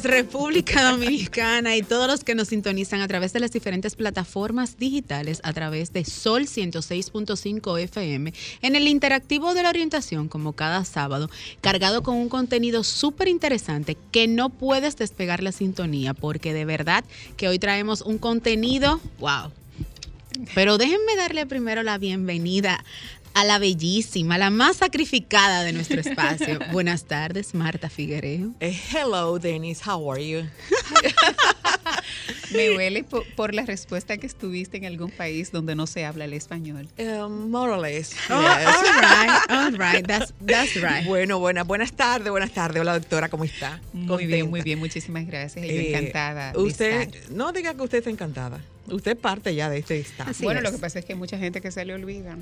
tardes, República Dominicana y todos los que nos sintonizan a través de las diferentes plataformas digitales, a través de Sol 106.5 FM, en el interactivo de la orientación, como cada sábado, cargado con un contenido súper interesante que no puedes despegar la sintonía, porque de verdad que hoy traemos un contenido, wow. Pero déjenme darle primero la bienvenida a la bellísima, la más sacrificada de nuestro espacio. Buenas tardes, Marta Figuereo. Eh, hello, Denise. How are you? Me huele por, la respuesta que estuviste en algún país donde no se habla el español. Um, more or less. Oh, all right, all right. That's, that's right. Bueno, buenas, buenas tardes, buenas tardes. Hola, doctora, ¿cómo está? Muy bien, muy bien. Muchísimas gracias. Eh, encantada. Usted, no diga que usted está encantada. Usted parte ya de este estado. bueno, lo que pasa es que hay mucha gente que se le olvida.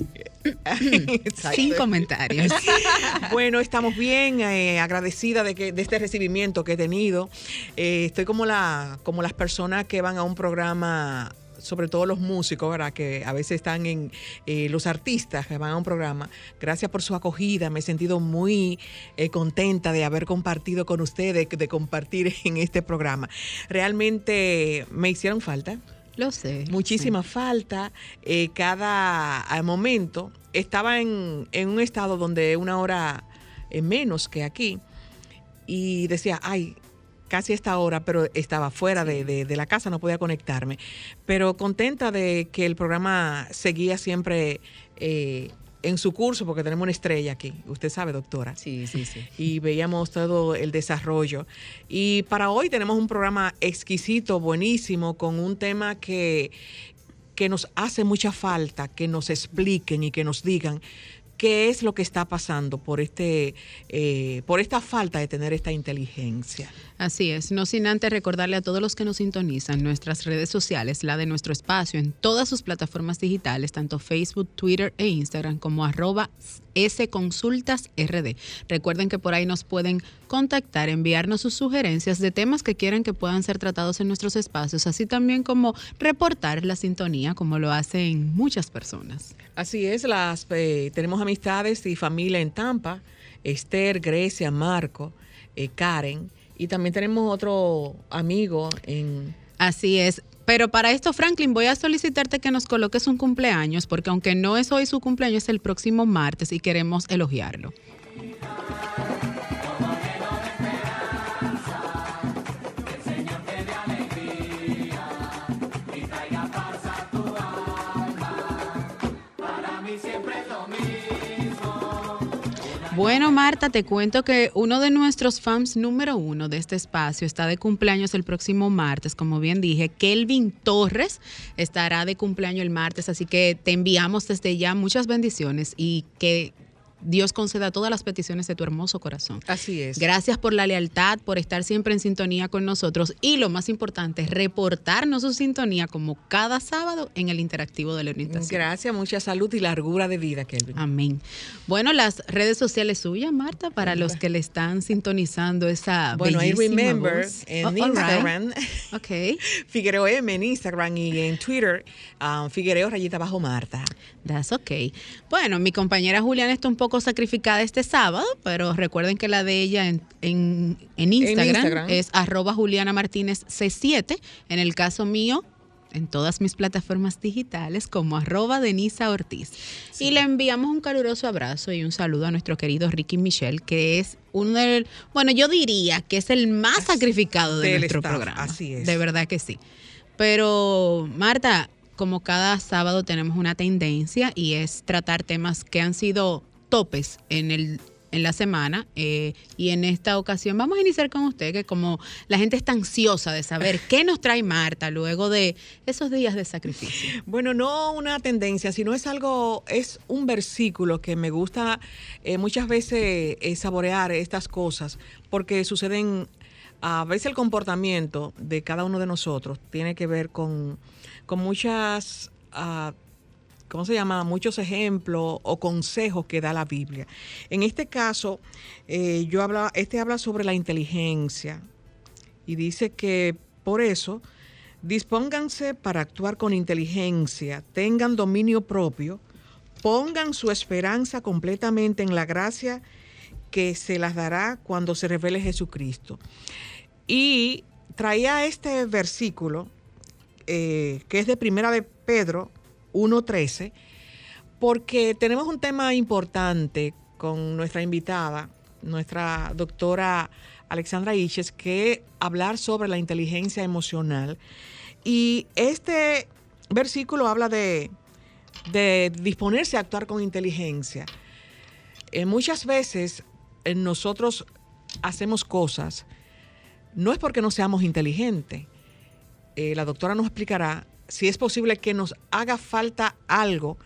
Sin comentarios. bueno, estamos bien eh, agradecida de que de este recibimiento que he tenido. Eh, estoy como la como las personas que van a un programa sobre todo los músicos, ¿verdad? Que a veces están en eh, los artistas que van a un programa. Gracias por su acogida. Me he sentido muy contenta de haber compartido con ustedes, de compartir en este programa. Realmente me hicieron falta. Lo sé. Muchísima falta. Eh, cada momento estaba en, un estado donde una hora eh, menos que aquí y decía, ay, casi esta hora, pero estaba fuera de, la casa, no podía conectarme. Pero contenta de que el programa seguía siempre eh, en su curso, porque tenemos una estrella aquí, usted sabe, doctora. Sí, sí, sí. Y veíamos todo el desarrollo. Y para hoy tenemos un programa exquisito, buenísimo, con un tema que, que nos hace mucha falta, que nos expliquen y que nos digan qué es lo que está pasando por este eh, por esta falta de tener esta inteligencia. Así es, no sin antes recordarle a todos los que nos sintonizan nuestras redes sociales, la de nuestro espacio en todas sus plataformas digitales, tanto Facebook, Twitter e Instagram como arroba sconsultasrd. Recuerden que por ahí nos pueden contactar, enviarnos sus sugerencias de temas que quieran que puedan ser tratados en nuestros espacios, así también como reportar la sintonía, como lo hacen muchas personas. Así es, las eh, tenemos amistades y familia en Tampa, Esther, Grecia, Marco, eh, Karen, y también tenemos otro amigo en... Así es. Pero para esto, Franklin, voy a solicitarte que nos coloques un cumpleaños, porque aunque no es hoy su cumpleaños, es el próximo martes y queremos elogiarlo. Bueno, Marta, te cuento que uno de nuestros fans número uno de este espacio está de cumpleaños el próximo martes, como bien dije. Kelvin Torres estará de cumpleaños el martes, así que te enviamos desde ya muchas bendiciones y que Dios conceda todas las peticiones de tu hermoso corazón. Así es. Gracias por la lealtad, por estar siempre en sintonía con nosotros y lo más importante, reportarnos su sintonía como cada sábado en el interactivo de la orientación. Gracias, mucha salud y largura de vida, Kelvin. Amén. Bueno, las redes sociales suyas, Marta, para los que le están sintonizando esa Bueno, I remember en oh, Instagram. Ok. Figuereo M en Instagram y en Twitter, um, Figuereo rayita bajo Marta. That's ok. Bueno, mi compañera Juliana está un poco sacrificada este sábado, pero recuerden que la de ella en, en, Instagram, es arroba Juliana Martínez C7. En el caso mío, en todas mis plataformas digitales como arroba Denisa Ortiz. Y le enviamos un caluroso abrazo y un saludo a nuestro querido Ricky Michelle, que es uno del, bueno, yo diría que es el más sacrificado de nuestro programa. Así es. De verdad que sí. Pero, Marta, como cada sábado tenemos una tendencia y es tratar temas que han sido topes en el en la semana eh, y en esta ocasión vamos a iniciar con usted que como la gente está ansiosa de saber qué nos trae Marta luego de esos días de sacrificio. Bueno, no una tendencia, sino es algo, es un versículo que me gusta eh, muchas veces eh, saborear estas cosas porque suceden a veces el comportamiento de cada uno de nosotros tiene que ver con con muchas, uh, ¿cómo se llama? Muchos ejemplos o consejos que da la Biblia. En este caso, eh, yo habla, este habla sobre la inteligencia y dice que por eso dispónganse para actuar con inteligencia, tengan dominio propio, pongan su esperanza completamente en la gracia que se las dará cuando se revele Jesucristo. Y traía este versículo, eh, que es de Primera de Pedro 1.13, porque tenemos un tema importante con nuestra invitada, nuestra doctora Alexandra Iches, que hablar sobre la inteligencia emocional. Y este versículo habla de, de disponerse a actuar con inteligencia. Eh, muchas veces eh, nosotros hacemos cosas, no es porque no seamos inteligentes. Eh, la doctora nos explicará si es posible que nos haga falta algo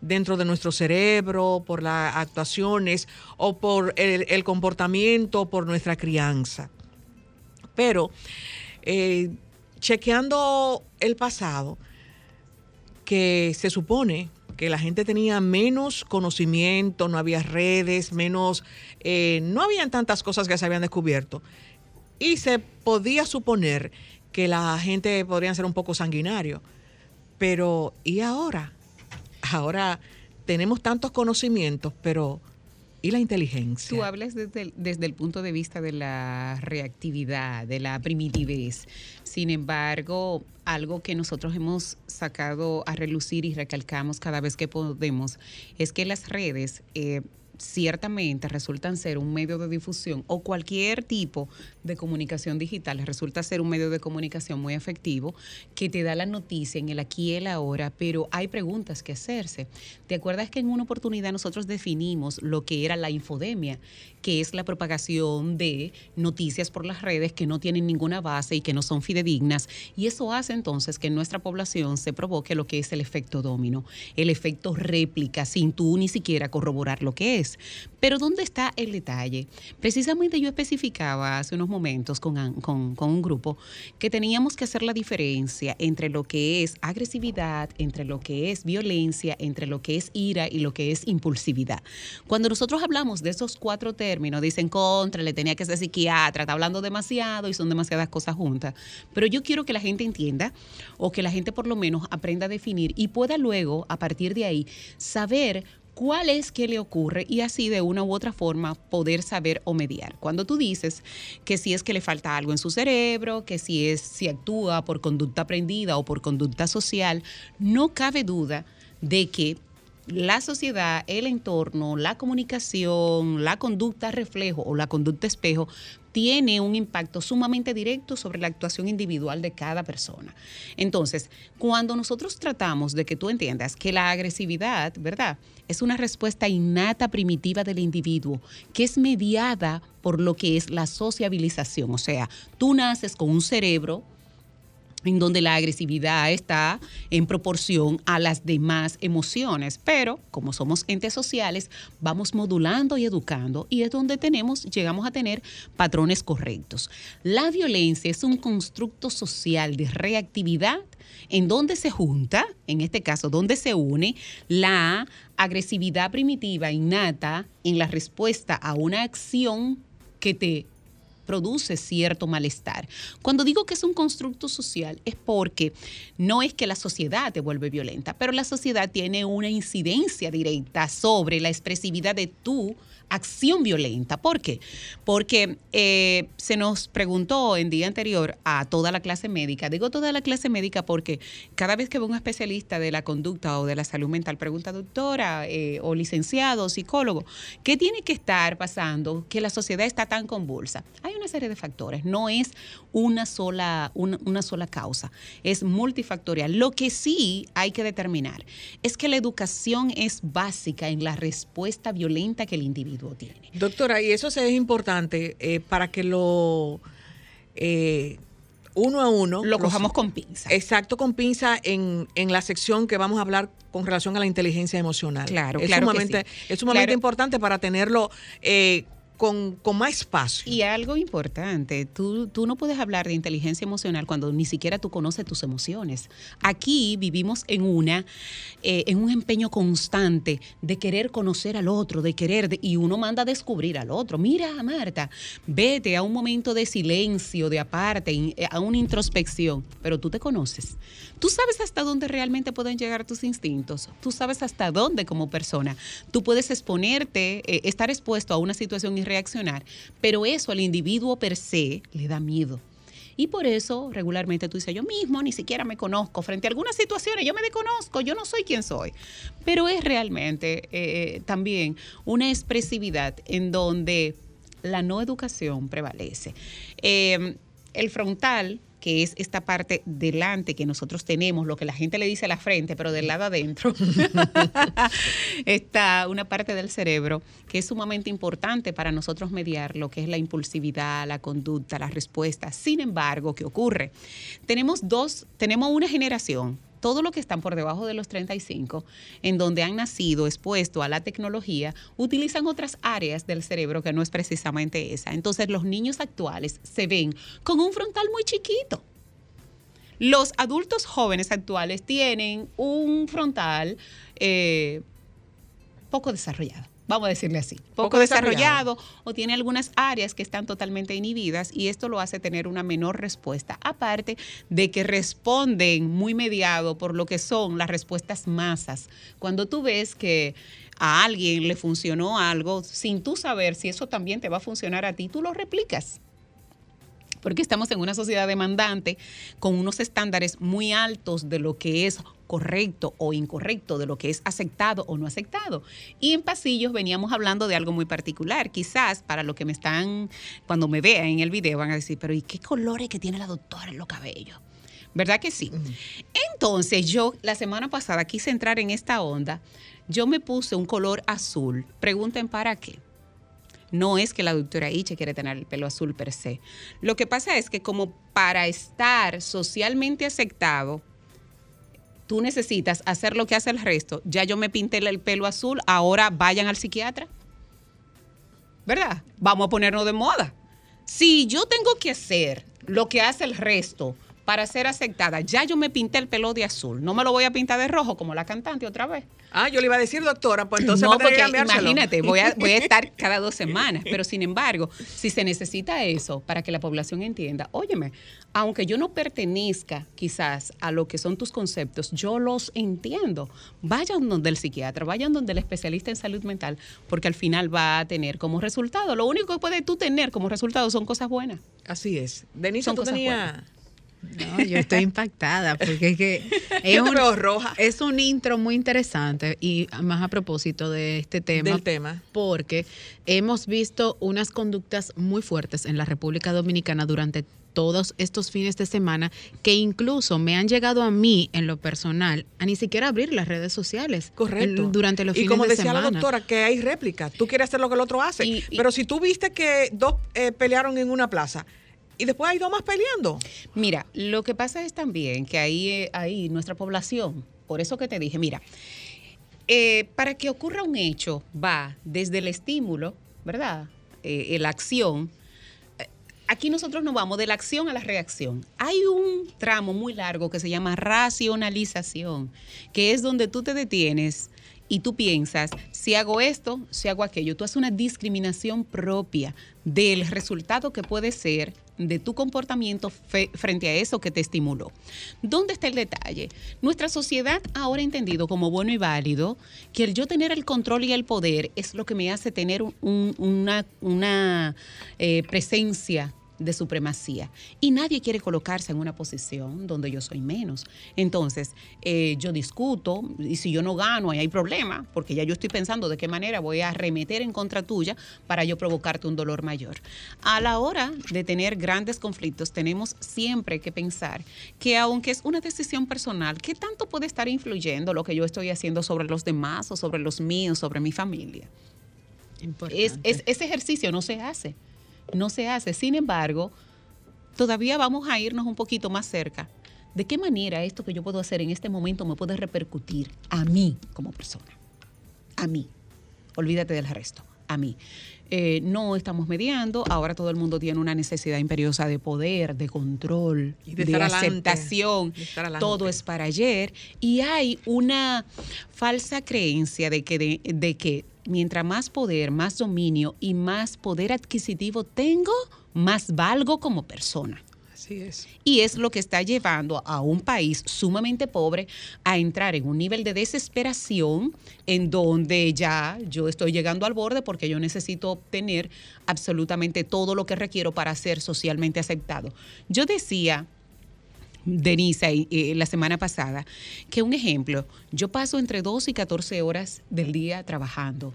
dentro de nuestro cerebro, por las actuaciones o por el, comportamiento, por nuestra crianza. Pero eh, chequeando el pasado, que se supone que la gente tenía menos conocimiento, no había redes, menos, eh, no habían tantas cosas que se habían descubierto. Y se podía suponer que la gente podría ser un poco sanguinario. Pero, ¿y ahora? ahora tenemos tantos conocimientos, pero ¿y la inteligencia? Tú hablas desde el, desde el punto de vista de la reactividad, de la primitivez. Sin embargo, algo que nosotros hemos sacado a relucir y recalcamos cada vez que podemos es que las redes... Eh, ciertamente resultan ser un medio de difusión o cualquier tipo de comunicación digital resulta ser un medio de comunicación muy efectivo que te da la noticia en el aquí y el ahora, pero hay preguntas que hacerse. ¿Te acuerdas que en una oportunidad nosotros definimos lo que era la infodemia, que es la propagación de noticias por las redes que no tienen ninguna base y que no son fidedignas? Y eso hace entonces que en nuestra población se provoque lo que es el efecto domino, el efecto réplica, sin tú ni siquiera corroborar lo que es. Pero ¿dónde está el detalle? Precisamente yo especificaba hace unos momentos con, un grupo que teníamos que hacer la diferencia entre lo que es agresividad, entre lo que es violencia, entre lo que es ira y lo que es impulsividad. Cuando nosotros hablamos de esos cuatro términos, dicen contra, le tenía que ser psiquiatra, está hablando demasiado y son demasiadas cosas juntas. Pero yo quiero que la gente entienda o que la gente por lo menos aprenda a definir y pueda luego, a partir de ahí, saber cuál es que le ocurre y así de una u otra forma poder saber o mediar. Cuando tú dices que si es que le falta algo en su cerebro, que si es si actúa por conducta aprendida o por conducta social, no cabe duda de que la sociedad, el entorno, la comunicación, la conducta reflejo o la conducta espejo tiene un impacto sumamente directo sobre la actuación individual de cada persona. Entonces, cuando nosotros tratamos de que tú entiendas que la agresividad, ¿verdad? Es una respuesta innata primitiva del individuo que es mediada por lo que es la sociabilización. O sea, tú naces con un cerebro en donde la agresividad está en proporción a las demás emociones, pero como somos entes sociales, vamos modulando y educando y es donde tenemos llegamos a tener patrones correctos. La violencia es un constructo social de reactividad en donde se junta, en este caso, donde se une la agresividad primitiva innata en la respuesta a una acción que te produce cierto malestar. Cuando digo que es un constructo social es porque no es que la sociedad te vuelve violenta, pero la sociedad tiene una incidencia directa sobre la expresividad de tu acción violenta. ¿Por qué? Porque eh, se nos preguntó en día anterior a toda la clase médica, digo toda la clase médica porque cada vez que veo un especialista de la conducta o de la salud mental, pregunta doctora eh, o licenciado, psicólogo, ¿qué tiene que estar pasando que la sociedad está tan convulsa? Hay una serie de factores, no es una sola, una sola causa, es multifactorial. Lo que sí hay que determinar es que la educación es básica en la respuesta violenta que el individuo tiene. Doctora, y eso es importante eh, para que lo eh, uno a uno. Lo cojamos con pinza. Exacto, con pinza en, en, la sección que vamos a hablar con relación a la inteligencia emocional. Claro, es claro. Sumamente, Es sumamente importante para tenerlo. Eh, con, más espacio. Y algo importante, tú, tú no puedes hablar de inteligencia emocional cuando ni siquiera tú conoces tus emociones. Aquí vivimos en una, eh, en un empeño constante de querer conocer al otro, de querer, y uno manda a descubrir al otro. Mira, Marta, vete a un momento de silencio, de aparte, eh, a una introspección, pero tú te conoces. Tú sabes hasta dónde realmente pueden llegar tus instintos. Tú sabes hasta dónde como persona. Tú puedes exponerte, eh, estar expuesto a una situación reaccionar, pero eso al individuo per se le da miedo. Y por eso regularmente tú dices, yo mismo ni siquiera me conozco. Frente a algunas situaciones yo me desconozco, yo no soy quien soy. Pero es realmente eh, también una expresividad en donde la no educación prevalece. Eh, el frontal que es esta parte delante que nosotros tenemos, lo que la gente le dice a la frente, pero del lado adentro, está una parte del cerebro que es sumamente importante para nosotros mediar lo que es la impulsividad, la conducta, la respuesta. Sin embargo, ¿qué ocurre? Tenemos dos, tenemos una generación todo lo que están por debajo de los 35, en donde han nacido expuesto a la tecnología, utilizan otras áreas del cerebro que no es precisamente esa. Entonces los niños actuales se ven con un frontal muy chiquito. Los adultos jóvenes actuales tienen un frontal eh, poco desarrollado vamos a decirle así, poco, desarrollado, o tiene algunas áreas que están totalmente inhibidas y esto lo hace tener una menor respuesta, aparte de que responden muy mediado por lo que son las respuestas masas. Cuando tú ves que a alguien le funcionó algo, sin tú saber si eso también te va a funcionar a ti, tú lo replicas porque estamos en una sociedad demandante con unos estándares muy altos de lo que es correcto o incorrecto, de lo que es aceptado o no aceptado. Y en pasillos veníamos hablando de algo muy particular. Quizás para lo que me están, cuando me vean en el video, van a decir, pero ¿y qué colores que tiene la doctora en los cabellos? ¿Verdad que sí? Entonces yo la semana pasada quise entrar en esta onda, yo me puse un color azul. Pregunten para qué. No es que la doctora Iche quiere tener el pelo azul per se. Lo que pasa es que como para estar socialmente aceptado, tú necesitas hacer lo que hace el resto. Ya yo me pinté el pelo azul, ahora vayan al psiquiatra. ¿Verdad? Vamos a ponernos de moda. Si yo tengo que hacer lo que hace el resto para ser aceptada, ya yo me pinté el pelo de azul, no me lo voy a pintar de rojo como la cantante otra vez. Ah, yo le iba a decir, doctora, pues entonces no, porque imagínate, voy a, voy a estar cada dos semanas, pero sin embargo, si se necesita eso para que la población entienda, óyeme, aunque yo no pertenezca quizás a lo que son tus conceptos, yo los entiendo. Vayan donde el psiquiatra, vayan donde el especialista en salud mental, porque al final va a tener como resultado, lo único que puedes tú tener como resultado son cosas buenas. Así es. Denise, son cosas buenas no, yo estoy impactada porque es que es un, roja. es un intro muy interesante y más a propósito de este tema, Del tema, porque hemos visto unas conductas muy fuertes en la República Dominicana durante todos estos fines de semana que incluso me han llegado a mí en lo personal a ni siquiera abrir las redes sociales. Correcto. durante los fines de semana. Y como decía la doctora, que hay réplica. Tú quieres hacer lo que el otro hace. pero si tú viste que dos eh, pelearon en una plaza y después hay dos más peleando. Mira, lo que pasa es también que ahí, ahí nuestra población, por eso que te dije, mira, eh, para que ocurra un hecho va desde el estímulo, ¿verdad? Eh, la acción. Eh, aquí nosotros nos vamos de la acción a la reacción. Hay un tramo muy largo que se llama racionalización, que es donde tú te detienes y tú piensas, si hago esto, si hago aquello, tú haces una discriminación propia del resultado que puede ser de tu comportamiento frente a eso que te estimuló. ¿Dónde está el detalle? Nuestra sociedad ahora ha entendido como bueno y válido que el yo tener el control y el poder es lo que me hace tener una, eh, presencia de supremacía. Y nadie quiere colocarse en una posición donde yo soy menos. Entonces, eh, yo discuto y si yo no gano, ahí hay problema, porque ya yo estoy pensando de qué manera voy a remeter en contra tuya para yo provocarte un dolor mayor. A la hora de tener grandes conflictos, tenemos siempre que pensar que aunque es una decisión personal, ¿qué tanto puede estar influyendo lo que yo estoy haciendo sobre los demás o sobre los míos, sobre mi familia? Es, ese ejercicio no se hace no se hace. Sin embargo, todavía vamos a irnos un poquito más cerca. ¿De qué manera esto que yo puedo hacer en este momento me puede repercutir a mí como persona? A mí. Olvídate del resto. A mí. Eh, no estamos mediando, ahora todo el mundo tiene una necesidad imperiosa de poder, de control, de, aceptación, todo es para ayer y hay una falsa creencia de que, de que mientras más poder, más dominio y más poder adquisitivo tengo, más valgo como persona. Así es. Y es lo que está llevando a un país sumamente pobre a entrar en un nivel de desesperación en donde ya yo estoy llegando al borde porque yo necesito obtener absolutamente todo lo que requiero para ser socialmente aceptado. Yo decía Denise eh, la semana pasada, que un ejemplo, yo paso entre 12 y 14 horas del día trabajando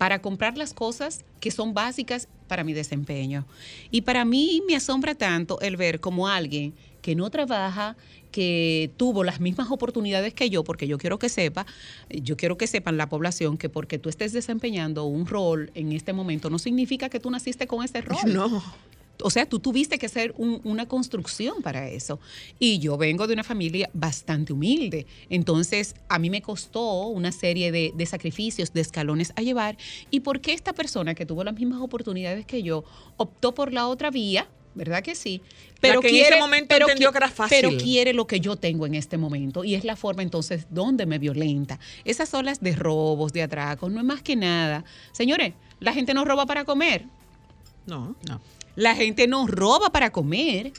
para comprar las cosas que son básicas para mi desempeño. Y para mí me asombra tanto el ver como alguien que no trabaja, que tuvo las mismas oportunidades que yo, porque yo quiero que sepa, yo quiero que sepan la población que porque tú estés desempeñando un rol en este momento no significa que tú naciste con ese rol. No o sea, tú tuviste que hacer una construcción para eso. Y yo vengo de una familia bastante humilde. Entonces, a mí me costó una serie de, sacrificios, de escalones a llevar. ¿Y por qué esta persona que tuvo las mismas oportunidades que yo optó por la otra vía? ¿Verdad que sí? Pero que quiere, en ese momento entendió que era fácil. Pero quiere lo que yo tengo en este momento. Y es la forma entonces donde me violenta. Esas olas de robos, de atracos, no es más que nada. Señores, la gente no roba para comer. No, no. La gente nos roba para comer.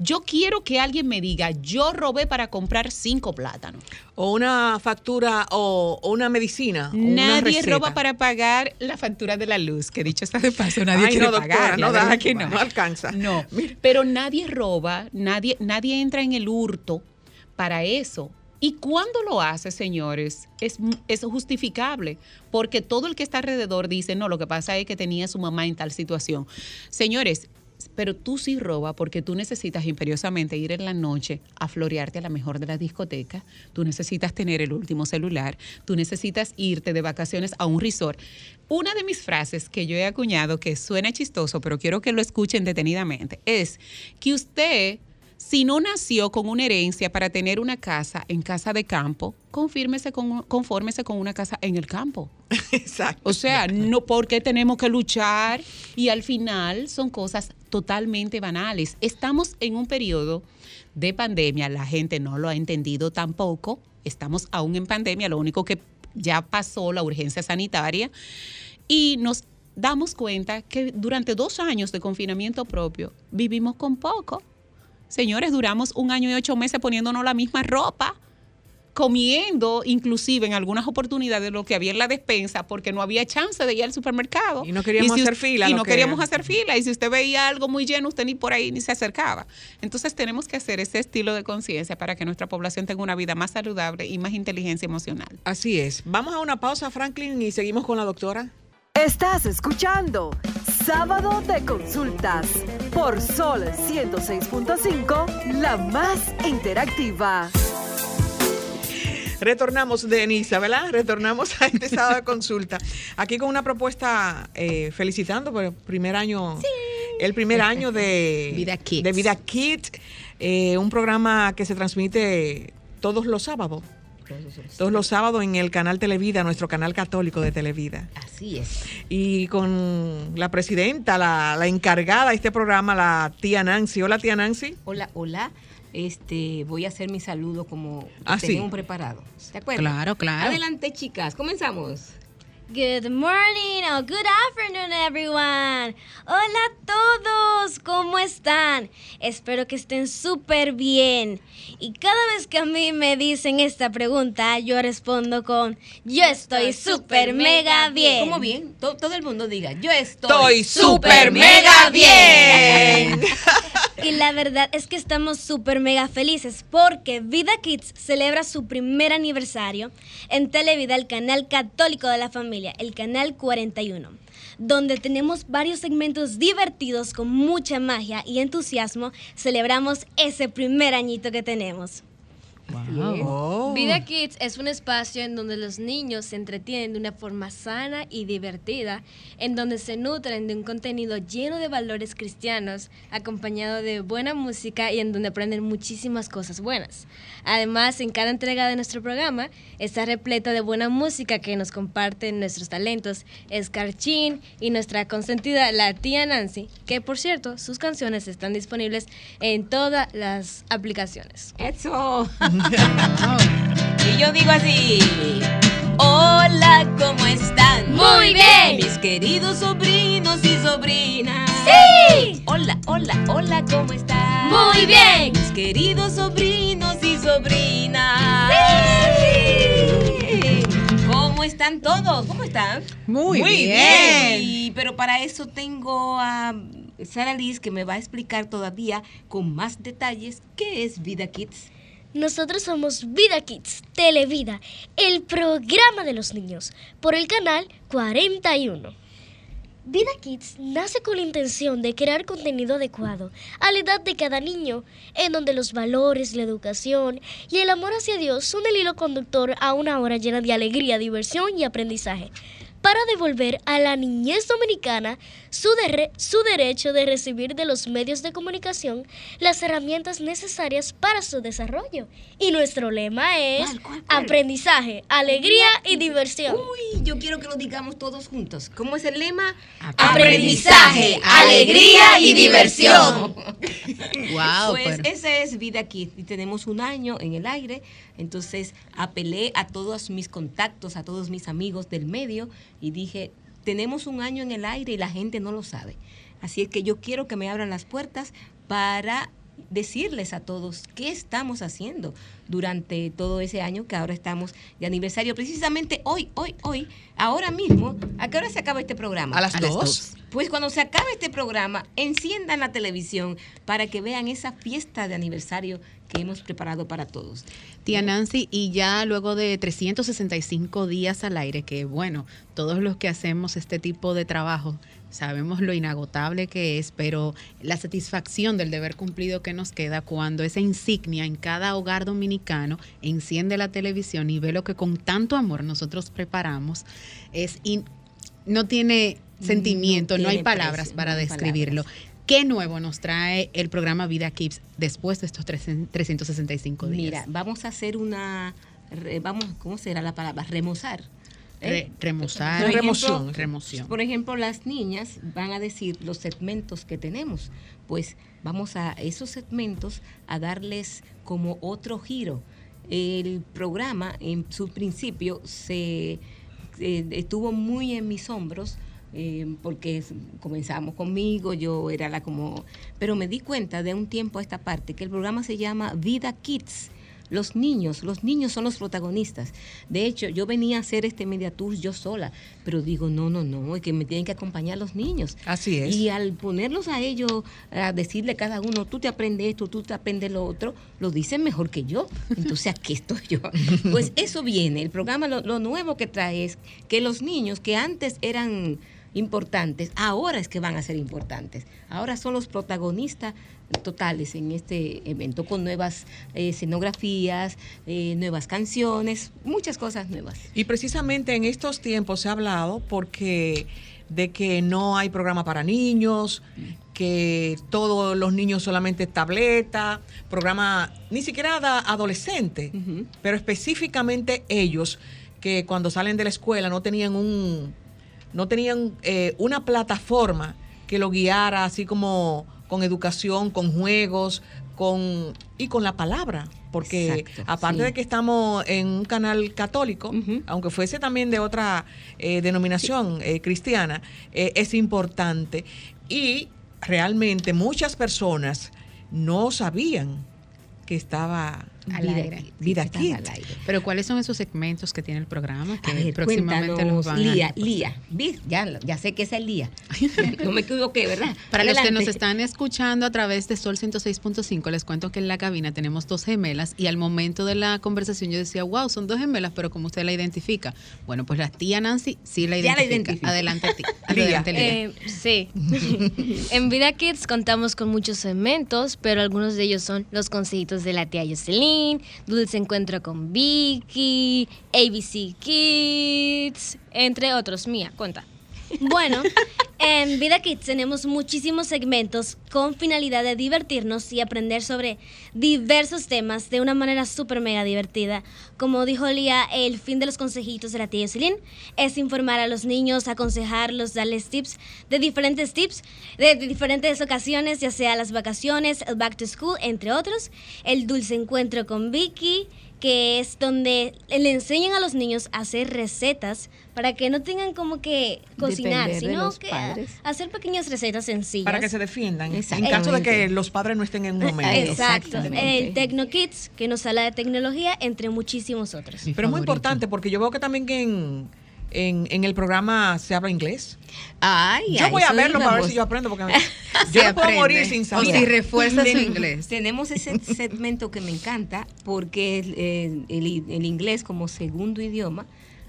Yo quiero que alguien me diga, yo robé para comprar cinco plátanos. O una factura o, una medicina. Nadie roba para pagar la factura de la luz, que dicho está de paso, nadie quiere pagar. No, da, que no. no alcanza. No, pero nadie roba, nadie, nadie entra en el hurto para eso. Y cuando lo hace, señores, es, es, justificable, porque todo el que está alrededor dice, no, lo que pasa es que tenía su mamá en tal situación. Señores, pero tú sí roba porque tú necesitas imperiosamente ir en la noche a florearte a la mejor de la discoteca, tú necesitas tener el último celular, tú necesitas irte de vacaciones a un resort. Una de mis frases que yo he acuñado, que suena chistoso, pero quiero que lo escuchen detenidamente, es que usted si no nació con una herencia para tener una casa en casa de campo, confírmese con, confórmese con una casa en el campo. Exacto. O sea, no porque tenemos que luchar y al final son cosas totalmente banales. Estamos en un periodo de pandemia, la gente no lo ha entendido tampoco. Estamos aún en pandemia, lo único que ya pasó la urgencia sanitaria y nos damos cuenta que durante dos años de confinamiento propio vivimos con poco. Señores, duramos un año y ocho meses poniéndonos la misma ropa, comiendo inclusive en algunas oportunidades lo que había en la despensa porque no había chance de ir al supermercado. Y no queríamos hacer fila. Y no queríamos hacer fila. Y si usted veía algo muy lleno, usted ni por ahí ni se acercaba. Entonces tenemos que hacer ese estilo de conciencia para que nuestra población tenga una vida más saludable y más inteligencia emocional. Así es. Vamos a una pausa, Franklin, y seguimos con la doctora. Estás escuchando Sábado de Consultas por Sol 106.5, la más interactiva. Retornamos, Denisa, ¿verdad? Retornamos a este sábado de consulta. Aquí con una propuesta eh, felicitando por el primer año. El primer año de Vida Kids. De Vida Kids, eh, un programa que se transmite todos los sábados todos los sábados en el canal Televida, nuestro canal católico de Televida. Así es. Y con la presidenta, la, encargada de este programa, la tía Nancy. Hola, tía Nancy. Hola, hola. Este, voy a hacer mi saludo como ah, tenemos preparado. ¿De acuerdo? Claro, claro. Adelante, chicas. Comenzamos. Good morning or good afternoon, everyone. Hola a todos, ¿cómo están? Espero que estén súper bien. Y cada vez que a mí me dicen esta pregunta, yo respondo con yo estoy súper mega bien. ¿Cómo bien? Todo, el mundo diga, yo estoy súper mega bien. y la verdad es que estamos súper mega felices porque Vida Kids celebra su primer aniversario en Televida, el canal católico de la familia el canal 41, donde tenemos varios segmentos divertidos con mucha magia y entusiasmo. Celebramos ese primer añito que tenemos. Oh. Vida Kids es un espacio en donde los niños se entretienen de una forma sana y divertida, en donde se nutren de un contenido lleno de valores cristianos, acompañado de buena música y en donde aprenden muchísimas cosas buenas. Además, en cada entrega de nuestro programa está repleta de buena música que nos comparten nuestros talentos, Escarchín y nuestra consentida, la tía Nancy, que por cierto, sus canciones están disponibles en todas las aplicaciones. ¡Eso! y yo digo así. Hola, ¿cómo están? Muy bien. Mis queridos sobrinos y sobrinas. Sí. Hola, hola, hola, ¿cómo están? Muy bien. Mis queridos sobrinos y sobrinas. Sí. ¿Cómo están todos? ¿Cómo están? Muy, Muy bien. bien. Pero para eso tengo a Sara Liz que me va a explicar todavía con más detalles qué es Vida Kids. Nosotros somos Vida Kids, Televida, el programa de los niños, por el canal 41. Vida Kids nace con la intención de crear contenido adecuado a la edad de cada niño, en donde los valores, la educación y el amor hacia Dios son el hilo conductor a una hora llena de alegría, diversión y aprendizaje, para devolver a la niñez dominicana su, derre- su derecho de recibir de los medios de comunicación las herramientas necesarias para su desarrollo. Y nuestro lema es ¿Cuál, cuál, cuál? aprendizaje, alegría y diversión. Uy, yo quiero que lo digamos todos juntos. ¿Cómo es el lema? Aprendizaje, alegría y diversión. Wow, pues pero- ese es Vida Kids y tenemos un año en el aire. Entonces apelé a todos mis contactos, a todos mis amigos del medio y dije, tenemos un año en el aire y la gente no lo sabe. Así es que yo quiero que me abran las puertas para decirles a todos qué estamos haciendo durante todo ese año que ahora estamos de aniversario. Precisamente hoy, hoy, hoy, ahora mismo, ¿a qué hora se acaba este programa? A las A las dos. Pues cuando se acabe este programa, enciendan la televisión para que vean esa fiesta de aniversario que hemos preparado para todos. Tía Nancy, y ya luego de 365 días al aire, que bueno, todos los que hacemos este tipo de trabajo sabemos lo inagotable que es, pero la satisfacción del deber cumplido que nos queda cuando esa insignia en cada hogar dominicano enciende la televisión y ve lo que con tanto amor nosotros preparamos, es no tiene sentimiento, no, hay tiene palabras precio, para no hay describirlo. palabras. ¿Qué nuevo nos trae el programa Vida Kids después de estos 365 días? Mira, vamos a hacer una, vamos, ¿cómo será la palabra? Remozar. ¿eh? Re- remozar. Por ejemplo, Remoción. Remoción. Por ejemplo, las niñas van a decir los segmentos que tenemos. Pues vamos a esos segmentos a darles como otro giro. El programa en su principio se eh, estuvo muy en mis hombros eh, porque comenzamos conmigo, yo era la como... Pero me di cuenta de un tiempo a esta parte que el programa se llama Vida Kids. Los niños, los niños son los protagonistas. De hecho, yo venía a hacer este media tour yo sola, pero digo, no, no, no, es que me tienen que acompañar los niños. Así es. Y al ponerlos a ellos, a decirle a cada uno, tú te aprendes esto, tú te aprendes lo otro, lo dicen mejor que yo. Entonces aquí estoy yo. Pues eso viene. El programa lo, lo nuevo que trae es que los niños que antes eran importantes, ahora es que van a ser importantes. Ahora son los protagonistas totales en este evento, con nuevas eh, escenografías, eh, nuevas canciones, muchas cosas nuevas. Y precisamente en estos tiempos se ha hablado porque de que no hay programa para niños, que todos los niños solamente tableta, programa ni siquiera da adolescente, pero específicamente ellos que cuando salen de la escuela no tenían un no tenían eh, una plataforma que lo guiara así como con educación, con juegos, con y con la palabra, porque Exacto, aparte sí. de que estamos en un canal católico, aunque fuese también de otra eh, denominación eh, cristiana, eh, es importante. Y realmente muchas personas no sabían que estaba Al Vida aire. Kids, Vida Kids. al aire. Pero ¿cuáles son esos segmentos que tiene el programa que A ver, próximamente los van a Lía, Lía, ¿vis? Ya, ya sé que es el Lía. No me equivoqué, ¿verdad? Para los que nos están escuchando a través de Sol 106.5, les cuento que en la cabina tenemos dos gemelas y al momento de la conversación yo decía, wow, son dos gemelas, pero ¿cómo usted la identifica? Bueno, pues la tía Nancy sí la Ya la identifica. identifica. Adelante a ti. Lía. Adelante, Lía. Eh, sí. en Vida Kids contamos con muchos segmentos, pero algunos de ellos son los consejitos de la tía Jocelyn, Dulce Encuentro con Vicky, ABC Kids, entre otros. Mía, cuenta. Bueno, En Vida Kids tenemos muchísimos segmentos con finalidad de divertirnos y aprender sobre diversos temas de una manera súper mega divertida. Como dijo Lía, el fin de los consejitos de la tía Jocelyn es informar a los niños, aconsejarlos, darles tips de diferentes tips, de diferentes ocasiones, ya sea las vacaciones, el back to school, entre otros, el dulce encuentro con Vicky que es donde le enseñan a los niños a hacer recetas para que no tengan como que cocinar, sino que hacer pequeñas recetas sencillas. Para que se defiendan en caso de que los padres no estén en un momento. Exacto. El Tecno Kids, que nos habla de tecnología, entre muchísimos otros. Pero es muy importante porque yo veo que también que en en, el programa se habla inglés. Ay, yo voy a verlo para ver si yo aprendo porque yo no puedo morir sin saber. si refuerza su inglés. Tenemos ese segmento que me encanta porque el, el, inglés como segundo idioma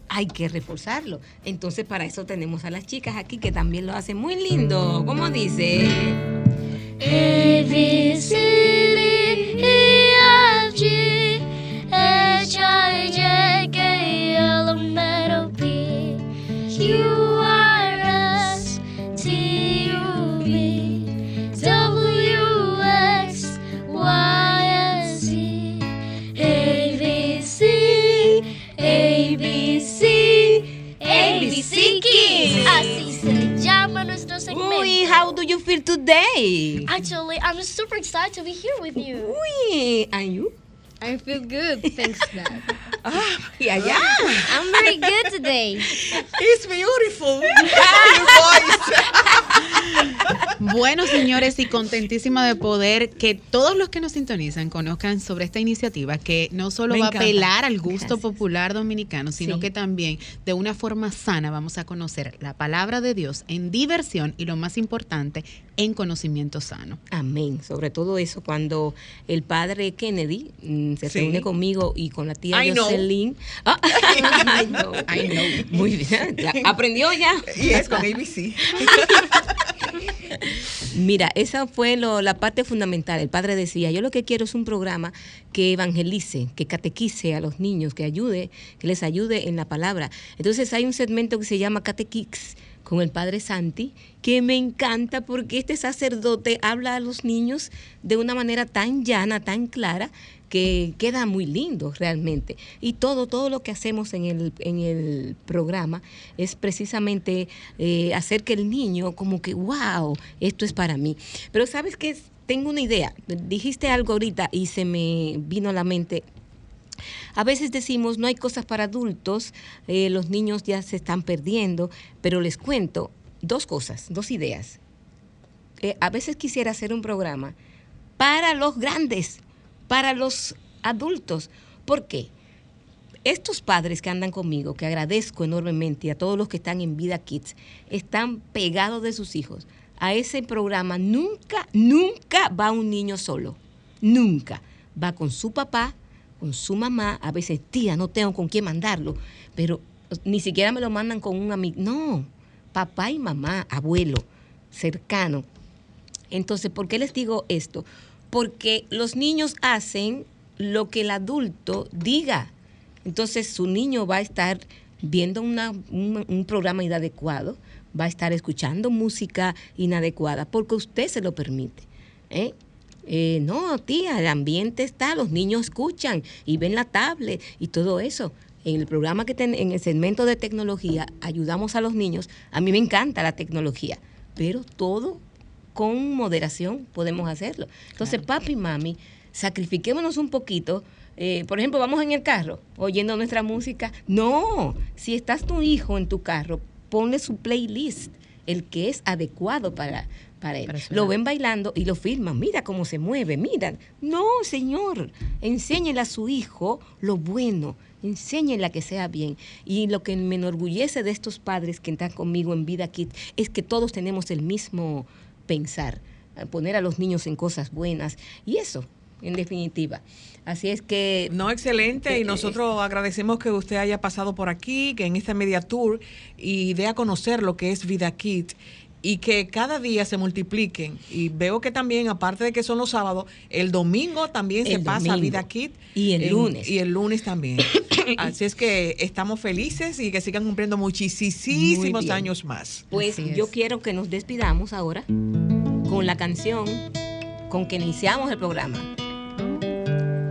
hay que reforzarlo. Entonces para eso tenemos a las chicas aquí que también lo hacen muy lindo. ¿Cómo dice? A, you feel today? Actually, I'm super excited to be here with you. Uy, and you? I feel good, thanks Dad. ah, yeah, allá. I'm very good today. It's beautiful. bueno, señores, y contentísima de poder que todos los que nos sintonizan conozcan sobre esta iniciativa que no solo va a apelar al gusto popular dominicano, sino que también de una forma sana vamos a conocer la palabra de Dios en diversión y lo más importante, en conocimiento sano. Amén. Sobre todo eso, cuando el padre Kennedy mm, se reúne conmigo y con la tía Jocelyn. Ah, I know. I know. Muy bien. aprendió ya. Y es con ABC. Mira, esa fue la parte fundamental. El padre decía, yo lo que quiero es un programa que evangelice, que catequice a los niños, que ayude, que les ayude en la palabra. Entonces hay un segmento que se llama Catequix con el padre Santi, que me encanta porque este sacerdote habla a los niños de una manera tan llana, tan clara, que queda muy lindo realmente. Y todo, todo lo que hacemos en el, en el programa es precisamente eh, hacer que el niño como que, wow, esto es para mí. Pero sabes que tengo una idea. Dijiste algo ahorita y se me vino a la mente a veces decimos, no hay cosas para adultos, eh, los niños ya se están perdiendo, pero les cuento dos cosas, dos ideas. Eh, a veces quisiera hacer un programa para los grandes, para los adultos. ¿Por qué? Estos padres que andan conmigo, que agradezco enormemente, y a todos los que están en Vida Kids, están pegados de sus hijos. A ese programa nunca, nunca va un niño solo. Nunca. Va con su papá, con su mamá, a veces tía, no tengo con quién mandarlo, pero ni siquiera me lo mandan con un amigo. No, papá y mamá, abuelo, cercano. Entonces, ¿por qué les digo esto? Porque los niños hacen lo que el adulto diga. Entonces, su niño va a estar viendo un, un programa inadecuado, va a estar escuchando música inadecuada, porque usted se lo permite. ¿eh? Eh, no, tía, el ambiente está, los niños escuchan y ven la tablet y todo eso. En el programa que ten, en el segmento de tecnología ayudamos a los niños. A mí me encanta la tecnología, pero todo con moderación podemos hacerlo. Entonces, papi y mami, sacrifiquémonos un poquito. Eh, por ejemplo, vamos en el carro oyendo nuestra música. No, si estás tu hijo en tu carro, ponle su playlist, el que es adecuado para, para él. Lo ven bailando y lo filman. Mira cómo se mueve, mira. No, señor, enséñele a su hijo lo bueno, enséñele a que sea bien. Y lo que me enorgullece de estos padres que están conmigo en Vida Kit es que todos tenemos el mismo pensar, poner a los niños en cosas buenas. Y eso, en definitiva. Así es que... No, excelente. y eh, nosotros agradecemos que usted haya pasado por aquí, que en esta media tour y dé a conocer lo que es Vida Kit y que cada día se multipliquen. Y veo que también, aparte de que son los sábados, el domingo también se pasa Vida Kit. Y el lunes. Y el lunes también. Así es que estamos felices y que sigan cumpliendo muchísimos años más. Pues yo quiero que nos despidamos ahora con la canción con que iniciamos el programa.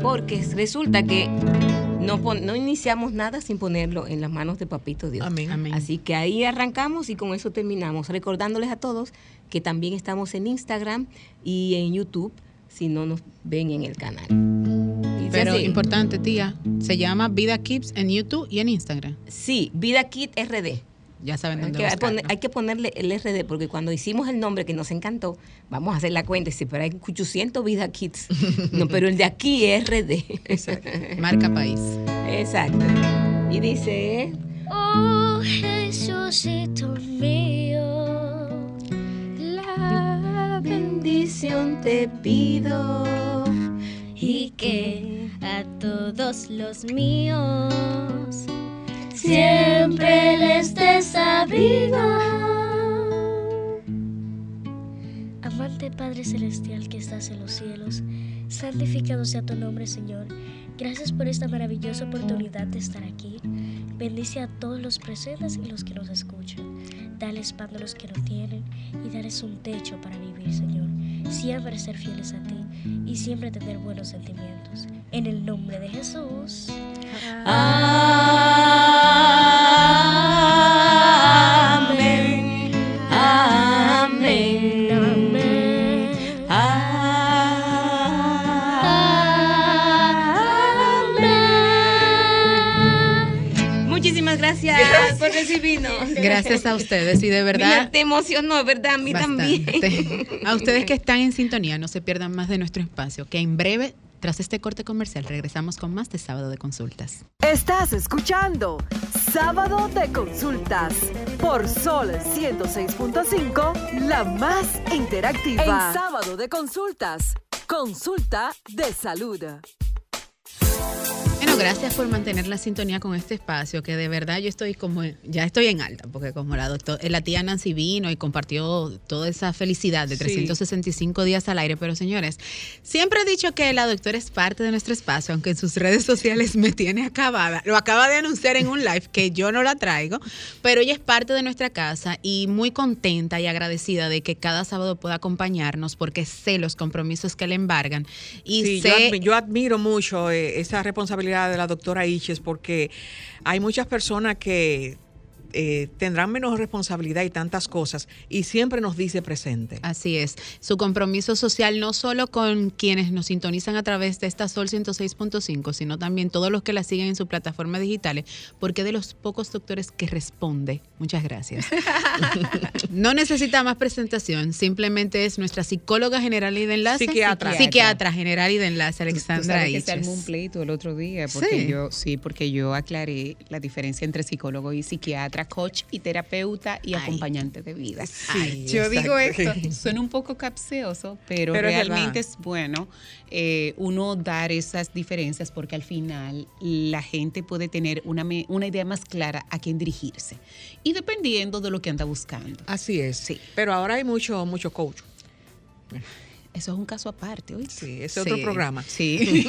Porque resulta que no, iniciamos nada sin ponerlo en las manos de Papito Dios. Amén. Así que ahí arrancamos y con eso terminamos. Recordándoles a todos que también estamos en Instagram y en YouTube si no nos ven en el canal. Pero importante, tía, se llama Vida Kids en YouTube y en Instagram. Sí, Vida Kid RD. Ya saben dónde hay que, hay que ponerle el RD porque cuando hicimos el nombre que nos encantó, vamos a hacer la cuenta, sí, pero hay 800 Vida Kids. no, pero el de aquí es RD. Marca país. Exacto. Y dice, oh Jesucito mío, la bendición te pido y que a todos los míos siempre des sabido. Amante Padre Celestial que estás en los cielos, santificado sea tu nombre, Señor. Gracias por esta maravillosa oportunidad de estar aquí. Bendice a todos los presentes y los que nos escuchan. Dales pan a los que no tienen y dales un techo para vivir, Señor. Siempre ser fieles a ti y siempre tener buenos sentimientos. En el nombre de Jesús. Amén. Gracias, por recibirnos. Gracias a ustedes y de verdad. te emocionó, ¿verdad? A mí también. A ustedes que están en sintonía, no se pierdan más de nuestro espacio, que en breve tras este corte comercial regresamos con más de Sábado de Consultas. Estás escuchando Sábado de Consultas por Sol 106.5, la más interactiva. En Sábado de Consultas, consulta de salud. Gracias por mantener la sintonía con este espacio, que de verdad yo estoy como, ya estoy en alta, porque como la doctora, la tía Nancy vino y compartió toda esa felicidad de 365 días al aire, pero señores, siempre he dicho que la doctora es parte de nuestro espacio, aunque en sus redes sociales me tiene acabada. Lo acaba de anunciar en un live que yo no la traigo, pero ella es parte de nuestra casa y muy contenta y agradecida de que cada sábado pueda acompañarnos porque sé los compromisos que le embargan. Y sé, yo, admiro mucho eh, esa responsabilidad de la doctora Iches porque hay muchas personas que eh, tendrán menos responsabilidad y tantas cosas y siempre nos dice presente. Así es, su compromiso social no solo con quienes nos sintonizan a través de esta Sol 106.5, sino también todos los que la siguen en sus plataformas digitales, porque de los pocos doctores que responde. Muchas gracias. no necesita más presentación, simplemente es nuestra psicóloga general y de enlace. Psiquiatra. Psiquiatra general y de enlace, Alexandra. que se armó un pleito el otro día, porque yo, sí, porque yo aclaré la diferencia entre psicólogo y psiquiatra coach y terapeuta y acompañante de vida. yo digo esto, suena un poco capcioso, pero, realmente es, bueno eh, uno dar esas diferencias porque al final la gente puede tener una, una idea más clara a quién dirigirse y dependiendo de lo que anda buscando. Así es. Sí. Pero ahora hay mucho, mucho coach. Eso es un caso aparte, ¿oí? Sí, es otro programa. Sí.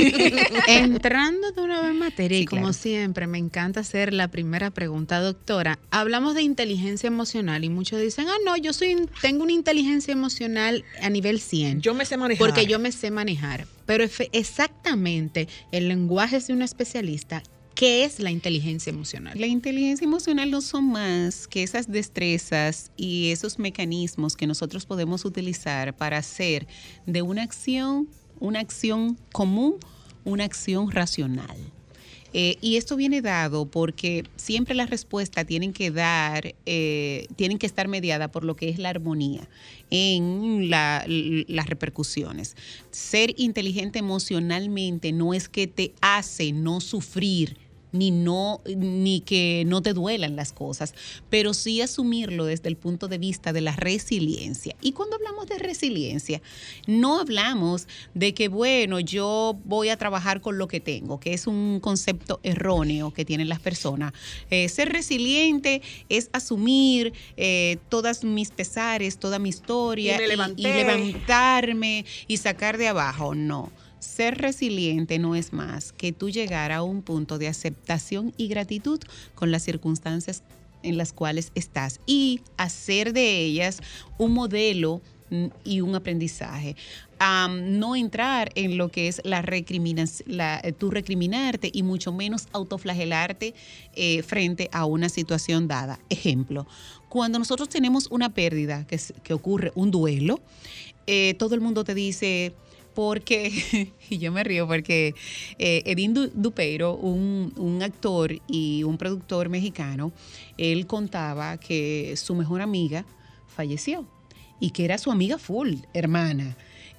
Entrando de una vez en materia, y como siempre, me encanta hacer la primera pregunta, doctora. Hablamos de inteligencia emocional y muchos dicen, ah, no, yo soy, tengo una inteligencia emocional a nivel 100. Yo me sé manejar. Porque yo me sé manejar. Pero exactamente el lenguaje de un especialista, ¿Qué es la inteligencia emocional? La inteligencia emocional no son más que esas destrezas y esos mecanismos que nosotros podemos utilizar para hacer de una acción una acción común, una acción racional. Eh, y esto viene dado porque siempre la respuesta tienen que dar, eh, tienen que estar mediada por lo que es la armonía en las repercusiones. Ser inteligente emocionalmente no es que te hace no sufrir ni no ni que no te duelan las cosas, pero sí asumirlo desde el punto de vista de la resiliencia. Y cuando hablamos de resiliencia, no hablamos de que bueno, yo voy a trabajar con lo que tengo, que es un concepto erróneo que tienen las personas. Eh, ser resiliente es asumir eh, todas mis pesares, toda mi historia y levantarme y sacar de abajo. No ser resiliente no es más que tú llegar a un punto de aceptación y gratitud con las circunstancias en las cuales estás y hacer de ellas un modelo mm, y un aprendizaje. no entrar en lo que es la la, eh, tú recriminarte y mucho menos autoflagelarte eh, frente a una situación dada. Ejemplo, cuando nosotros tenemos una pérdida, que, que ocurre un duelo, eh, todo el mundo te dice, porque, y yo me río porque eh, Edín Dupeiro, un, un, actor y un productor mexicano, él contaba que su mejor amiga falleció y que era su amiga full, hermana,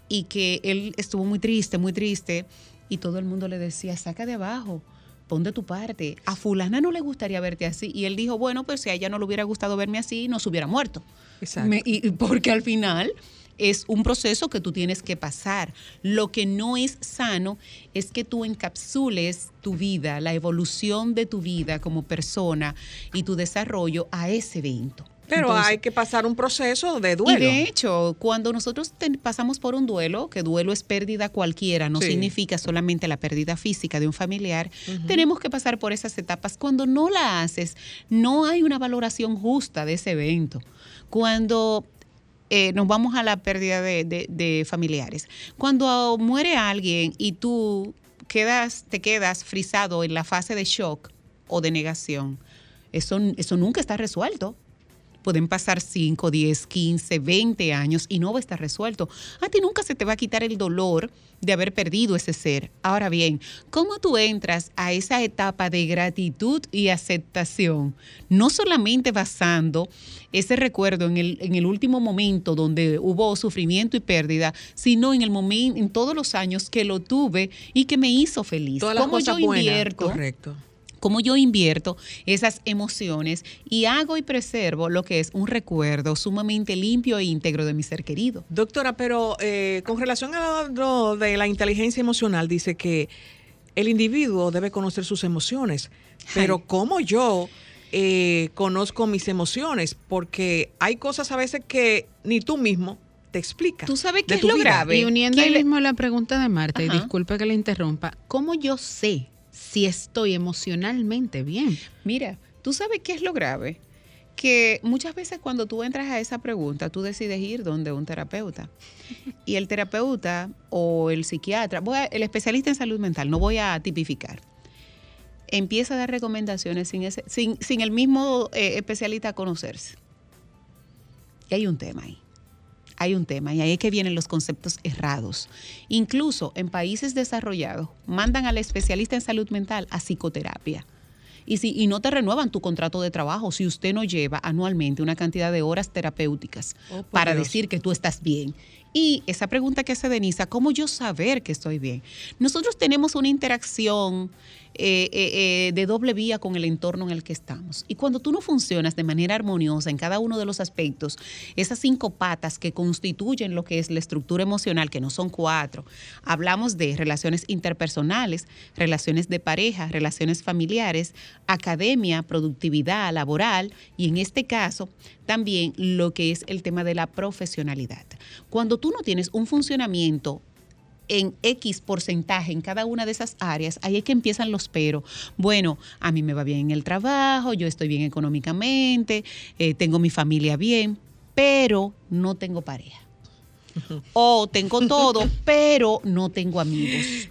y que él estuvo muy triste, muy triste, y todo el mundo le decía, saca de abajo, pon de tu parte. A fulana no le gustaría verte así. Y él dijo, bueno, pues si a ella no le hubiera gustado verme así, no se hubiera muerto. Exacto. y porque al final es un proceso que tú tienes que pasar. Lo que no es sano es que tú encapsules tu vida, la evolución de tu vida como persona y tu desarrollo a ese evento. Pero hay que pasar un proceso de duelo. Y de hecho, cuando nosotros pasamos por un duelo, que duelo es pérdida cualquiera, no significa solamente la pérdida física de un familiar, tenemos que pasar por esas etapas. Cuando no la haces, no hay una valoración justa de ese evento. Cuando eh, nos vamos a la pérdida de, familiares. Cuando muere alguien y tú quedas, te quedas frisado en la fase de shock o de negación, eso, eso nunca está resuelto. Pueden pasar 5, 10, 15, 20 años y no va a estar resuelto. A ti nunca se te va a quitar el dolor de haber perdido ese ser. Ahora bien, ¿cómo tú entras a esa etapa de gratitud y aceptación? No solamente basando ese recuerdo en el, en el último momento donde hubo sufrimiento y pérdida, sino en el momento, en todos los años que lo tuve y que me hizo feliz. Todas las cosas yo invierto? Correcto cómo yo invierto esas emociones y hago y preservo lo que es un recuerdo sumamente limpio e íntegro de mi ser querido. Doctora, pero eh, con relación a lo de la inteligencia emocional, dice que el individuo debe conocer sus emociones, pero ¿cómo yo eh, conozco mis emociones? Porque hay cosas a veces que ni tú mismo te explicas. Tú sabes que es lo grave. Y uniendo ahí mismo la pregunta de Marta, y disculpe que le interrumpa, ¿cómo yo sé si estoy emocionalmente bien. Mira, tú sabes qué es lo grave. Que muchas veces cuando tú entras a esa pregunta, tú decides ir donde un terapeuta. Y el terapeuta o el psiquiatra, el especialista en salud mental, no voy a tipificar, empieza a dar recomendaciones sin, ese, sin, el mismo eh, especialista conocerse. Y hay un tema ahí hay un tema y ahí es que vienen los conceptos errados. Incluso en países desarrollados mandan al especialista en salud mental a psicoterapia. Y, si, y no te renuevan tu contrato de trabajo si usted no lleva anualmente una cantidad de horas terapéuticas oh, para decir que tú estás bien. Y esa pregunta que hace Denisa, ¿cómo yo saber que estoy bien? Nosotros tenemos una interacción eh, eh, eh, de doble vía con el entorno en el que estamos. Y cuando tú no funcionas de manera armoniosa en cada uno de los aspectos, esas cinco patas que constituyen lo que es la estructura emocional, que no son cuatro, hablamos de relaciones interpersonales, relaciones de pareja, relaciones familiares, academia, productividad laboral y en este caso también lo que es el tema de la profesionalidad. Cuando tú no tienes un funcionamiento en X porcentaje en cada una de esas áreas, ahí es que empiezan los pero. Bueno, a mí me va bien en el trabajo, yo estoy bien económicamente, eh, tengo mi familia bien, pero no tengo pareja. O tengo todo, pero no tengo amigos.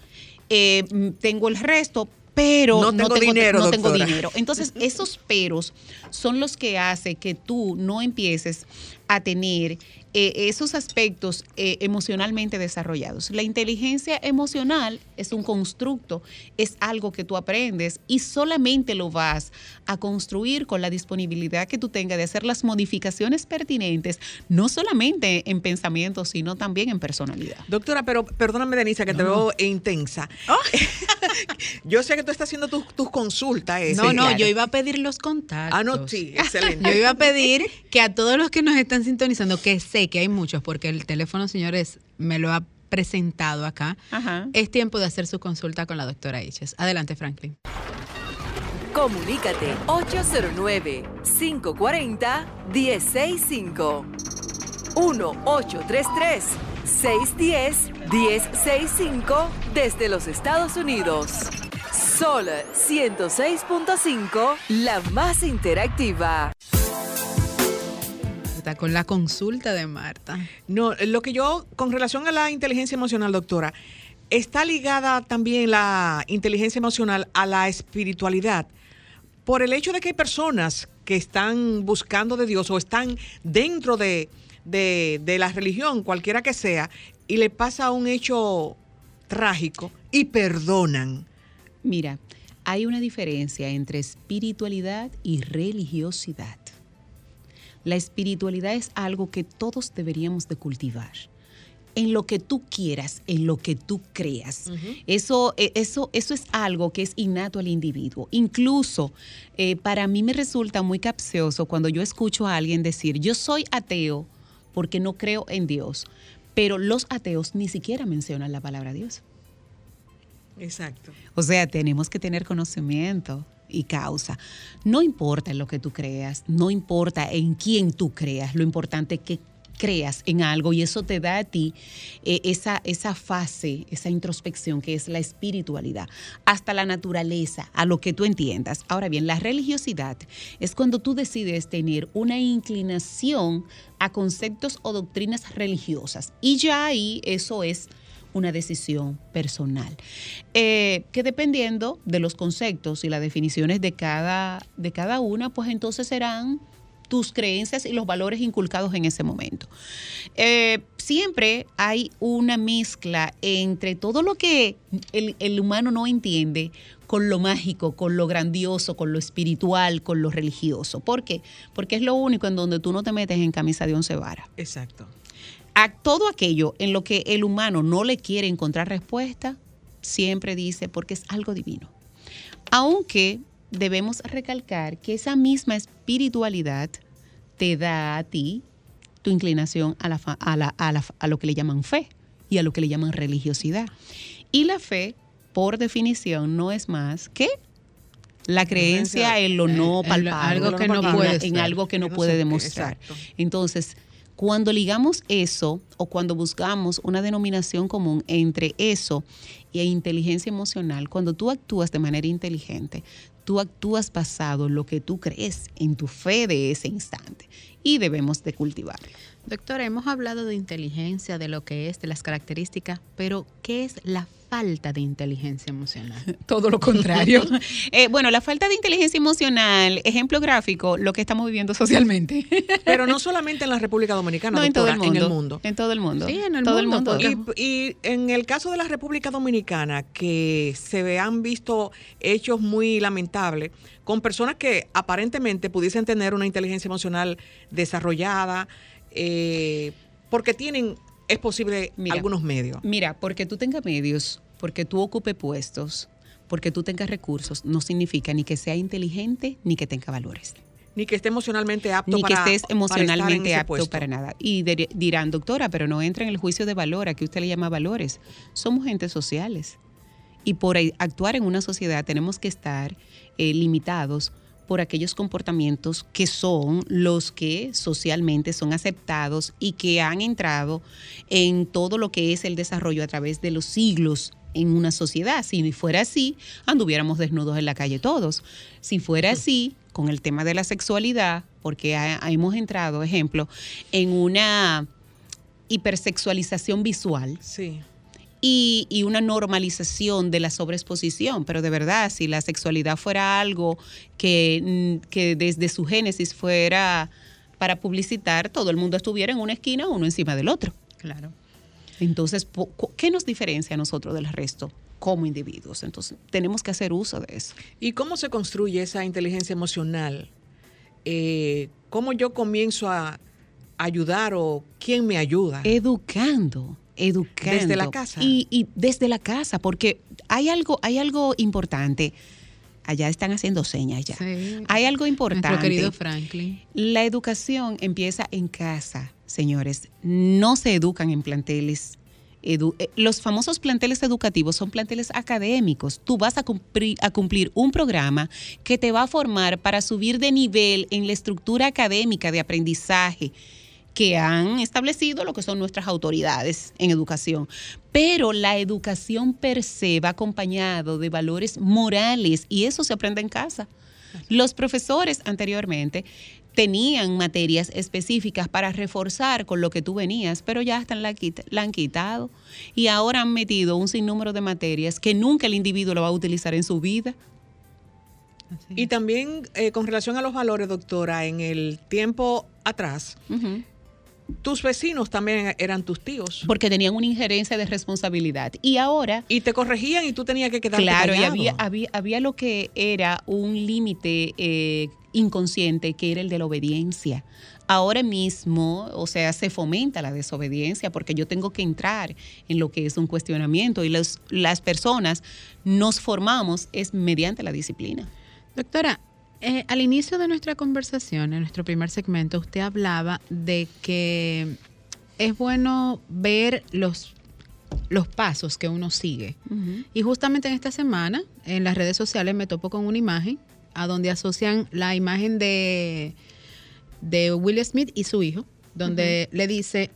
Eh, tengo el resto, pero no tengo, dinero. No tengo dinero. Entonces, esos peros son los que hacen que tú no empieces a tener eh, esos aspectos eh, emocionalmente desarrollados. La inteligencia emocional es un constructo, es algo que tú aprendes y solamente lo vas a construir con la disponibilidad que tú tengas de hacer las modificaciones pertinentes, no solamente en pensamiento, sino también en personalidad. Doctora, pero perdóname, Denisa, que te veo intensa. Oh. yo sé que tú estás haciendo tus consultas. no, no, yo iba a pedir los contactos. Ah, no, sí, excelente. yo iba a pedir que a todos los que nos están sintonizando, que se que hay muchos, porque el teléfono, señores, me lo ha presentado acá. Es tiempo de hacer su consulta con la doctora Eches. Adelante, Franklin. Comunícate 809-540-1065. 1-833-610-1065 desde los Estados Unidos. Sol 106.5, la más interactiva con la consulta de Marta. No, lo que yo, con relación a la inteligencia emocional, doctora, está ligada también la inteligencia emocional a la espiritualidad. Por el hecho de que hay personas que están buscando de Dios o están dentro de, de la religión, cualquiera que sea, y le pasa un hecho trágico y perdonan. Mira, hay una diferencia entre espiritualidad y religiosidad. La espiritualidad es algo que todos deberíamos de cultivar en lo que tú quieras, en lo que tú creas. eso, e, eso, eso es algo que es innato al individuo. Incluso eh, para mí me resulta muy capcioso cuando yo escucho a alguien decir, yo soy ateo porque no creo en Dios, pero los ateos ni siquiera mencionan la palabra Dios. Exacto. O sea, tenemos que tener conocimiento y causa. No importa lo que tú creas, no importa en quién tú creas, lo importante es que creas en algo y eso te da a ti eh, esa, esa fase, esa introspección que es la espiritualidad, hasta la naturaleza, a lo que tú entiendas. Ahora bien, la religiosidad es cuando tú decides tener una inclinación a conceptos o doctrinas religiosas y ya ahí eso es una decisión personal. Eh, que dependiendo de los conceptos y las definiciones de cada, de cada una, pues entonces serán tus creencias y los valores inculcados en ese momento. Eh, siempre hay una mezcla entre todo lo que el, el, humano no entiende con lo mágico, con lo grandioso, con lo espiritual, con lo religioso. ¿Por qué? Porque es lo único en donde tú no te metes en camisa de once varas. Exacto a todo aquello en lo que el humano no le quiere encontrar respuesta, siempre dice porque es algo divino. Aunque debemos recalcar que esa misma espiritualidad te da a ti tu inclinación a, la, a, a lo que le llaman fe y a lo que le llaman religiosidad. Y la fe, por definición, no es más que la creencia en lo no palpable, algo que no puede en algo que no puede demostrar. Entonces, cuando ligamos eso o cuando buscamos una denominación común entre eso y inteligencia emocional, cuando tú actúas de manera inteligente, tú actúas basado en lo que tú crees, en tu fe de ese instante y debemos de cultivarlo. Doctora, hemos hablado de inteligencia, de lo que es, de las características, pero ¿qué es la falta de inteligencia emocional. Todo lo contrario. Eh, bueno, la falta de inteligencia emocional, ejemplo gráfico, lo que estamos viviendo socialmente. Pero no solamente en la República Dominicana, en todo el mundo. En el mundo. En todo el mundo. Sí, en el todo mundo. El mundo. Y, y, en el caso de la República Dominicana, que se han visto hechos muy lamentables con personas que aparentemente pudiesen tener una inteligencia emocional desarrollada, eh, porque tienen es posible algunos medios. Mira, porque tú tengas medios, porque tú ocupes puestos, porque tú tengas recursos, no significa ni que sea inteligente ni que tenga valores. Ni que esté emocionalmente apto ni para Ni que estés emocionalmente apto para nada. Y dirán, doctora, pero no entra en el juicio de valor, a que usted le llama valores. Somos gentes sociales. Y por actuar en una sociedad tenemos que estar eh, limitados por aquellos comportamientos que son los que socialmente son aceptados y que han entrado en todo lo que es el desarrollo a través de los siglos en una sociedad. Si fuera así, anduviéramos desnudos en la calle todos. Si fuera así, con el tema de la sexualidad, porque hemos entrado, ejemplo, en una hipersexualización visual. Sí y, una normalización de la sobreexposición. Pero de verdad, si la sexualidad fuera algo que, mm, que desde su génesis fuera para publicitar, todo el mundo estuviera en una esquina, uno encima del otro. Claro. Entonces, ¿qué nos diferencia a nosotros del resto? como individuos. Entonces, tenemos que hacer uso de eso. ¿Y cómo se construye esa inteligencia emocional? Eh, ¿Cómo yo comienzo a ayudar o quién me ayuda? Educando, educando. Desde la casa. Y, desde la casa, porque hay algo, hay algo importante. Allá están haciendo señas ya. Hay algo importante. Nuestro querido Franklin. La educación empieza en casa, señores. No se educan en planteles eh, los famosos planteles educativos son planteles académicos. Tú vas a cumplir, a cumplir un programa que te va a formar para subir de nivel en la estructura académica de aprendizaje que han establecido lo que son nuestras autoridades en educación. Pero la educación per se va acompañado de valores morales y eso se aprende en casa. Los profesores anteriormente tenían materias específicas para reforzar con lo que tú venías, pero ya están la, la han quitado y ahora han metido un sinnúmero de materias que nunca el individuo lo va a utilizar en su vida. Y también eh, con relación a los valores, doctora, en el tiempo atrás, tus vecinos también eran tus tíos. Porque tenían una injerencia de responsabilidad. Y ahora... Y te corregían y tú tenías que quedarte Claro, y había, había, había, lo que era un límite eh, inconsciente, que era el de la obediencia. Ahora mismo, o sea, se fomenta la desobediencia porque yo tengo que entrar en lo que es un cuestionamiento y los, las personas nos formamos es mediante la disciplina. Doctora, eh, al inicio de nuestra conversación, en nuestro primer segmento, usted hablaba de que es bueno ver los, los pasos que uno sigue. Y justamente en esta semana, en las redes sociales, me topo con una imagen a donde asocian la imagen de, de Will Smith y su hijo, donde le dice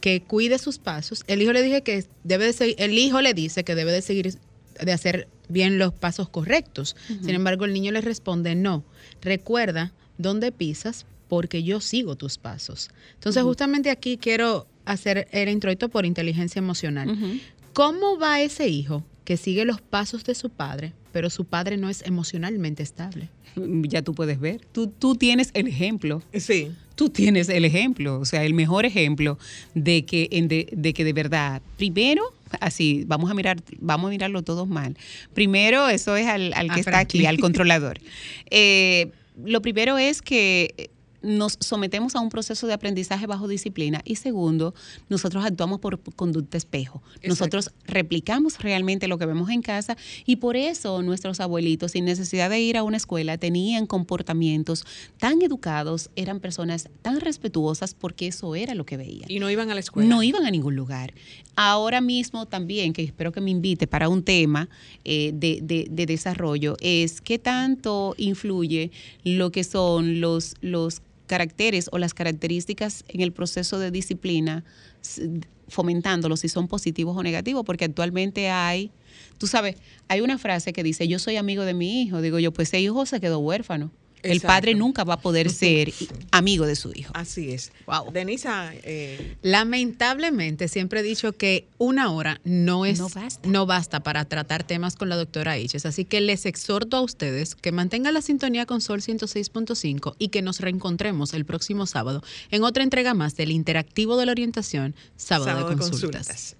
que cuide sus pasos. El hijo le dije que debe de seguir, el hijo le dice que debe de seguir de hacer bien los pasos correctos. Sin embargo, el niño le responde, no, recuerda dónde pisas porque yo sigo tus pasos. Entonces, justamente aquí quiero hacer el introito por inteligencia emocional. ¿Cómo va ese hijo que sigue los pasos de su padre, pero su padre no es emocionalmente estable? Ya tú puedes ver. Tú, tú tienes el ejemplo. Sí. Tú tienes el ejemplo, o sea, el mejor ejemplo de que, de, de que de verdad, primero, así, vamos a mirar, vamos a mirarlo todos mal. Primero, eso es al, al que está aquí, al controlador. Eh, lo primero es que nos sometemos a un proceso de aprendizaje bajo disciplina y segundo, nosotros actuamos por conducta espejo. Nosotros replicamos realmente lo que vemos en casa y por eso nuestros abuelitos, sin necesidad de ir a una escuela, tenían comportamientos tan educados, eran personas tan respetuosas porque eso era lo que veían. Y no iban a la escuela. No iban a ningún lugar. Ahora mismo también, que espero que me invite para un tema eh, de, de, desarrollo, es qué tanto influye lo que son los, los caracteres o las características en el proceso de disciplina, fomentándolos si son positivos o negativos, porque actualmente hay, tú sabes, hay una frase que dice, yo soy amigo de mi hijo, digo yo, pues ese hijo se quedó huérfano. El padre nunca va a poder ser amigo de su hijo. Así es. Wow. Denisa. Eh, Lamentablemente, siempre he dicho que una hora no es no basta. para tratar temas con la doctora Iches. Así que les exhorto a ustedes que mantengan la sintonía con Sol 106.5 y que nos reencontremos el próximo sábado en otra entrega más del Interactivo de la Orientación, Sábado, de, consultas.